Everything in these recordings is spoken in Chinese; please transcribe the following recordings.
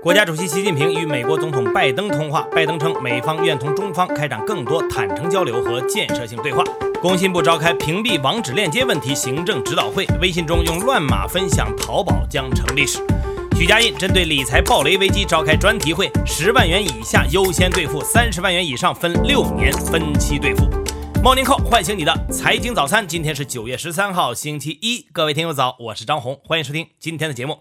国家主席习近平与美国总统拜登通话，拜登称美方愿同中方开展更多坦诚交流和建设性对话。工信部召开屏蔽网址链接问题行政指导会，微信中用乱码分享淘宝将成历史。许家印针对理财暴雷危机召开专题会，十万元以下优先兑付，三十万元以上分六年分期兑付。Morning Call 唤醒你的财经早餐，今天是九月十三号，星期一，各位听友早，我是张红，欢迎收听今天的节目。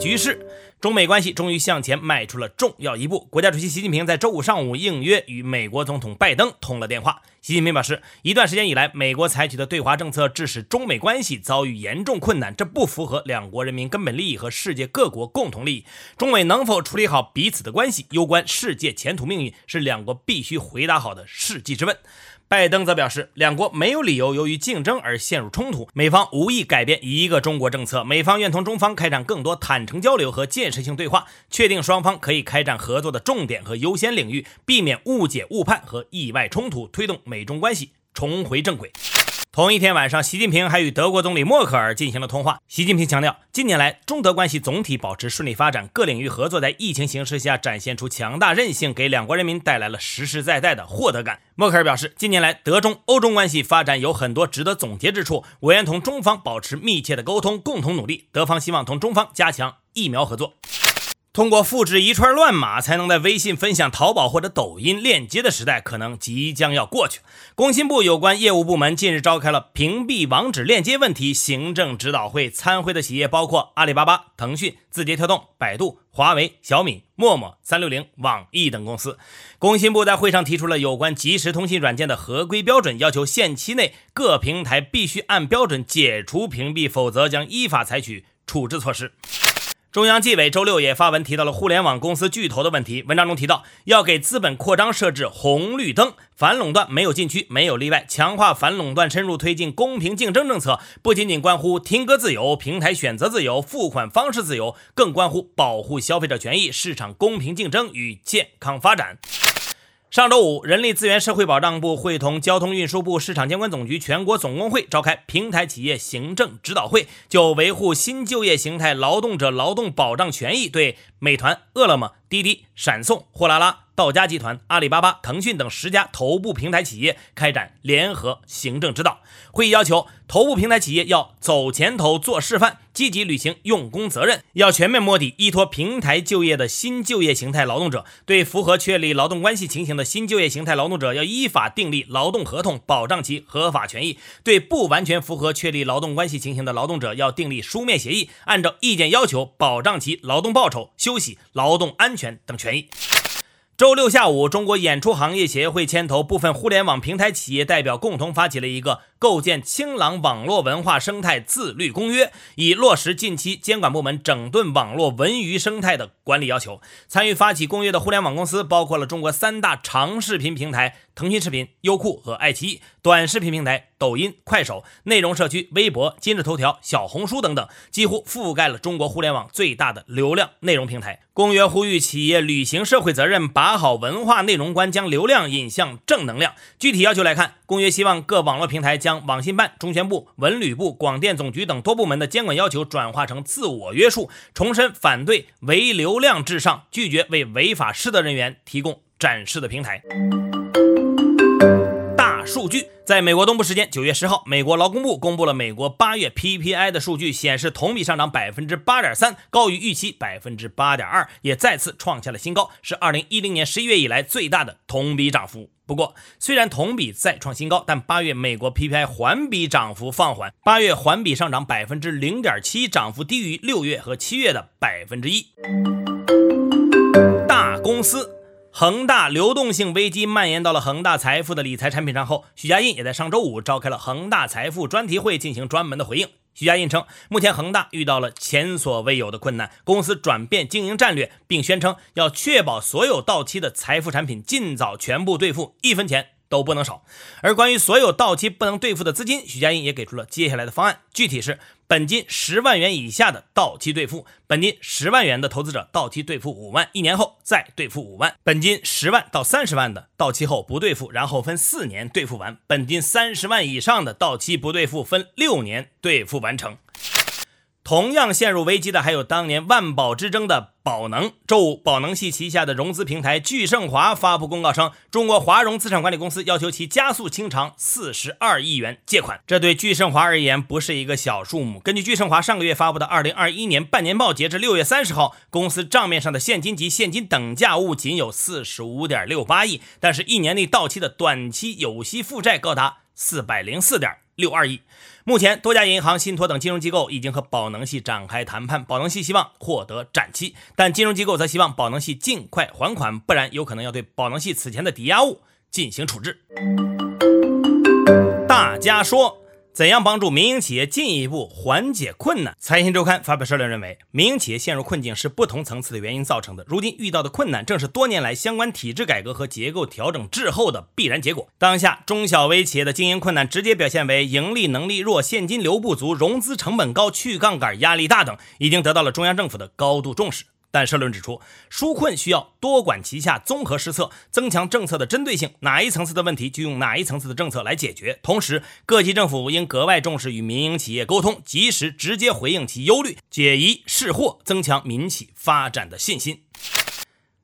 局势。中美关系终于向前迈出了重要一步。国家主席习近平在周五上午应约与美国总统拜登通了电话。习近平表示，一段时间以来，美国采取的对华政策致使中美关系遭遇严重困难，这不符合两国人民根本利益和世界各国共同利益。中美能否处理好彼此的关系，攸关世界前途命运，是两国必须回答好的世纪之问。拜登则表示，两国没有理由由于竞争而陷入冲突，美方无意改变一个中国政策，美方愿同中方开展更多坦诚交流和建设性对话，确定双方可以开展合作的重点和优先领域，避免误解误判和意外冲突，推动美中关系重回正轨。同一天晚上，习近平还与德国总理默克尔进行了通话。习近平强调，近年来中德关系总体保持顺利发展，各领域合作在疫情形势下展现出强大韧性，给两国人民带来了实实在在的获得感。默克尔表示，近年来德中欧中关系发展有很多值得总结之处，我愿同中方保持密切的沟通，共同努力。德方希望同中方加强疫苗合作。通过复制一串乱码才能在微信分享淘宝或者抖音链接的时代，可能即将要过去。工信部有关业务部门近日召开了屏蔽网址链接问题行政指导会，参会的企业包括阿里巴巴、腾讯、字节跳动、百度、华为、小米、陌陌、三六零、网易等公司。工信部在会上提出了有关即时通信软件的合规标准，要求限期内各平台必须按标准解除屏蔽，否则将依法采取处置措施。中央纪委周六也发文提到了互联网公司巨头的问题。文章中提到，要给资本扩张设置红绿灯，反垄断没有禁区，没有例外。强化反垄断，深入推进公平竞争政策，不仅仅关乎听歌自由、平台选择自由、付款方式自由，更关乎保护消费者权益、市场公平竞争与健康发展。上周五，人力资源社会保障部会同交通运输部市场监管总局全国总工会召开平台企业行政指导会，就维护新就业形态劳动者劳动保障权益，对美团、饿了么、滴滴、闪送、货拉拉。道家集团、阿里巴巴、腾讯等十家头部平台企业开展联合行政指导会议，要求头部平台企业要走前头、做示范，积极履行用工责任，要全面摸底依托平台就业的新就业形态劳动者。对符合确立劳动关系情形的新就业形态劳动者，要依法订立劳动合同，保障其合法权益；对不完全符合确立劳动关系情形的劳动者，要订立书面协议，按照意见要求保障其劳动报酬、休息、劳动安全等权益。周六下午，中国演出行业协会牵头部分互联网平台企业代表，共同发起了一个构建清朗网络文化生态自律公约，以落实近期监管部门整顿网络文娱生态的管理要求。参与发起公约的互联网公司包括了中国三大长视频平台腾讯视频、优酷和爱奇艺，短视频平台抖音、快手，内容社区微博、今日头条、小红书等等，几乎覆盖了中国互联网最大的流量内容平台。公约呼吁企业履行社会责任，把好文化内容关，将流量引向正能量。具体要求来看，公约希望各网络平台将将网信办、中宣部、文旅部、广电总局等多部门的监管要求转化成自我约束，重申反对唯流量至上，拒绝为违法失德人员提供展示的平台。数据。在美国东部时间九月十号，美国劳工部公布了美国八月 PPI 的数据，显示同比上涨百分之八点三，高于预期百分之八点二，也再次创下了新高，是二零一零年十一月以来最大的同比涨幅。不过，虽然同比再创新高，但八月美国 PPI 环比涨幅放缓，八月环比上涨百分之零点七，涨幅低于六月和七月的百分之一。大公司。恒大流动性危机蔓延到了恒大财富的理财产品上后，许家印也在上周五召开了恒大财富专题会，进行专门的回应。许家印称，目前恒大遇到了前所未有的困难，公司转变经营战略，并宣称要确保所有到期的财富产品尽早全部兑付，一分钱。都不能少。而关于所有到期不能兑付的资金，许家印也给出了接下来的方案，具体是本金十万元以下的到期兑付，本金十万元的投资者到期兑付五万，一年后再兑付五万；本金十万到三十万的到期后不兑付，然后分四年兑付完；本金三十万以上的到期不兑付，分六年兑付完成。同样陷入危机的还有当年万宝之争的宝能。周五，宝能系旗下的融资平台聚盛华发布公告称，中国华融资产管理公司要求其加速清偿四十二亿元借款。这对聚盛华而言不是一个小数目。根据聚盛华上个月发布的二零二一年半年报，截至六月三十号，公司账面上的现金及现金等价物仅有四十五点六八亿，但是一年内到期的短期有息负债高达四百零四点六二亿。目前，多家银行、信托等金融机构已经和宝能系展开谈判，宝能系希望获得展期，但金融机构则希望宝能系尽快还款，不然有可能要对宝能系此前的抵押物进行处置。大家说。怎样帮助民营企业进一步缓解困难？财新周刊发表社论认为，民营企业陷入困境是不同层次的原因造成的。如今遇到的困难，正是多年来相关体制改革和结构调整滞后的必然结果。当下中小微企业的经营困难，直接表现为盈利能力弱、现金流不足、融资成本高、去杠杆压力大等，已经得到了中央政府的高度重视。但社论指出，纾困需要多管齐下、综合施策，增强政策的针对性，哪一层次的问题就用哪一层次的政策来解决。同时，各级政府应格外重视与民营企业沟通，及时直接回应其忧虑，解疑释惑，增强民企发展的信心。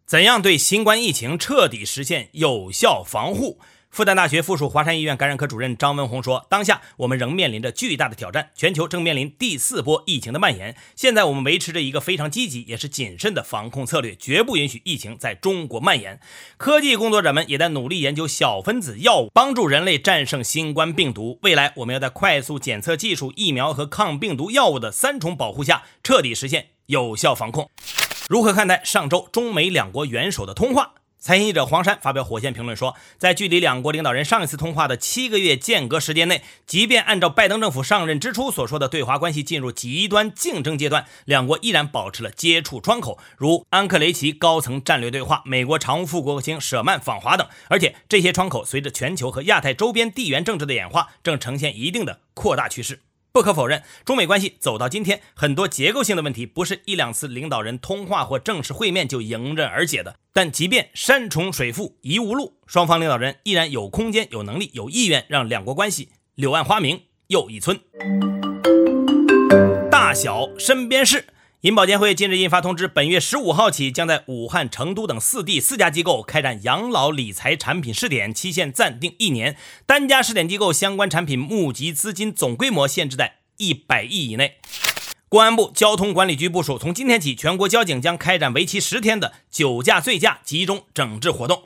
怎样对新冠疫情彻底实现有效防护？复旦大学附属华山医院感染科主任张文宏说：“当下我们仍面临着巨大的挑战，全球正面临第四波疫情的蔓延。现在我们维持着一个非常积极也是谨慎的防控策略，绝不允许疫情在中国蔓延。科技工作者们也在努力研究小分子药物，帮助人类战胜新冠病毒。未来我们要在快速检测技术、疫苗和抗病毒药物的三重保护下，彻底实现有效防控。如何看待上周中美两国元首的通话？”财经记者黄山发表火线评论说，在距离两国领导人上一次通话的七个月间隔时间内，即便按照拜登政府上任之初所说的对华关系进入极端竞争阶段，两国依然保持了接触窗口，如安克雷奇高层战略对话、美国常务副国务卿舍曼访华等。而且这些窗口随着全球和亚太周边地缘政治的演化，正呈现一定的扩大趋势。不可否认，中美关系走到今天，很多结构性的问题不是一两次领导人通话或正式会面就迎刃而解的。但即便山重水复疑无路，双方领导人依然有空间、有能力、有意愿让两国关系柳暗花明又一村。大小身边事。银保监会近日印发通知，本月十五号起，将在武汉、成都等四地四家机构开展养老理财产品试点，期限暂定一年。单家试点机构相关产品募集资金总规模限制在一百亿以内。公安部交通管理局部署，从今天起，全国交警将开展为期十天的酒驾醉驾集中整治活动。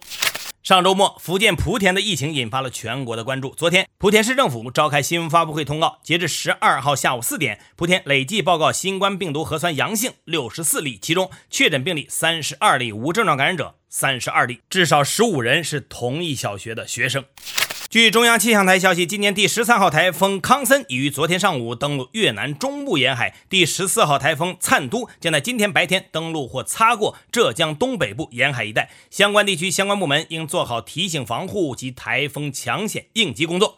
上周末，福建莆田的疫情引发了全国的关注。昨天，莆田市政府召开新闻发布会，通告，截至十二号下午四点，莆田累计报告新冠病毒核酸阳性六十四例，其中确诊病例三十二例，无症状感染者三十二例，至少十五人是同一小学的学生。据中央气象台消息，今年第十三号台风康森已于昨天上午登陆越南中部沿海，第十四号台风灿都将在今天白天登陆或擦过浙江东北部沿海一带。相关地区相关部门应做好提醒防护及台风抢险应急工作。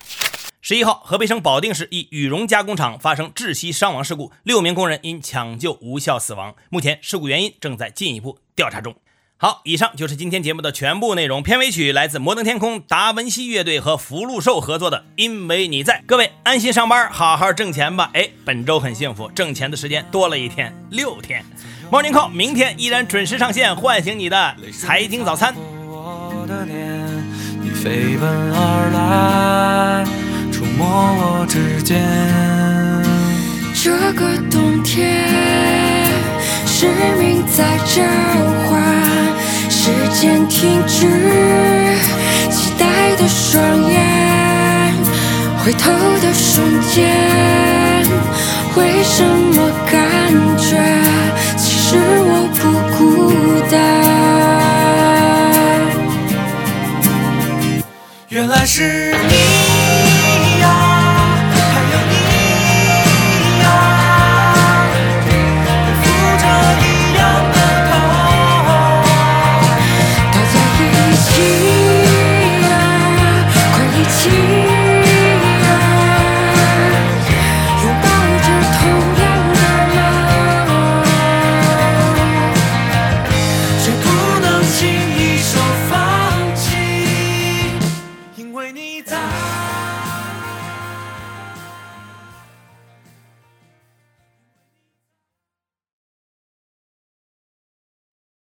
十一号，河北省保定市一羽绒加工厂发生窒息伤亡事故，六名工人因抢救无效死亡，目前事故原因正在进一步调查中。好，以上就是今天节目的全部内容。片尾曲来自摩登天空达文西乐队和福禄寿合作的《因为你在》。各位安心上班，好好挣钱吧。哎，本周很幸福，挣钱的时间多了一天，六天。Morning Call，明天依然准时上线，唤醒你的财经早餐。飞奔而来，触摸我指尖。这个冬天，使命在召唤。时间停止，期待的双眼，回头的瞬间，为什么感觉其实我不孤单？原来是你。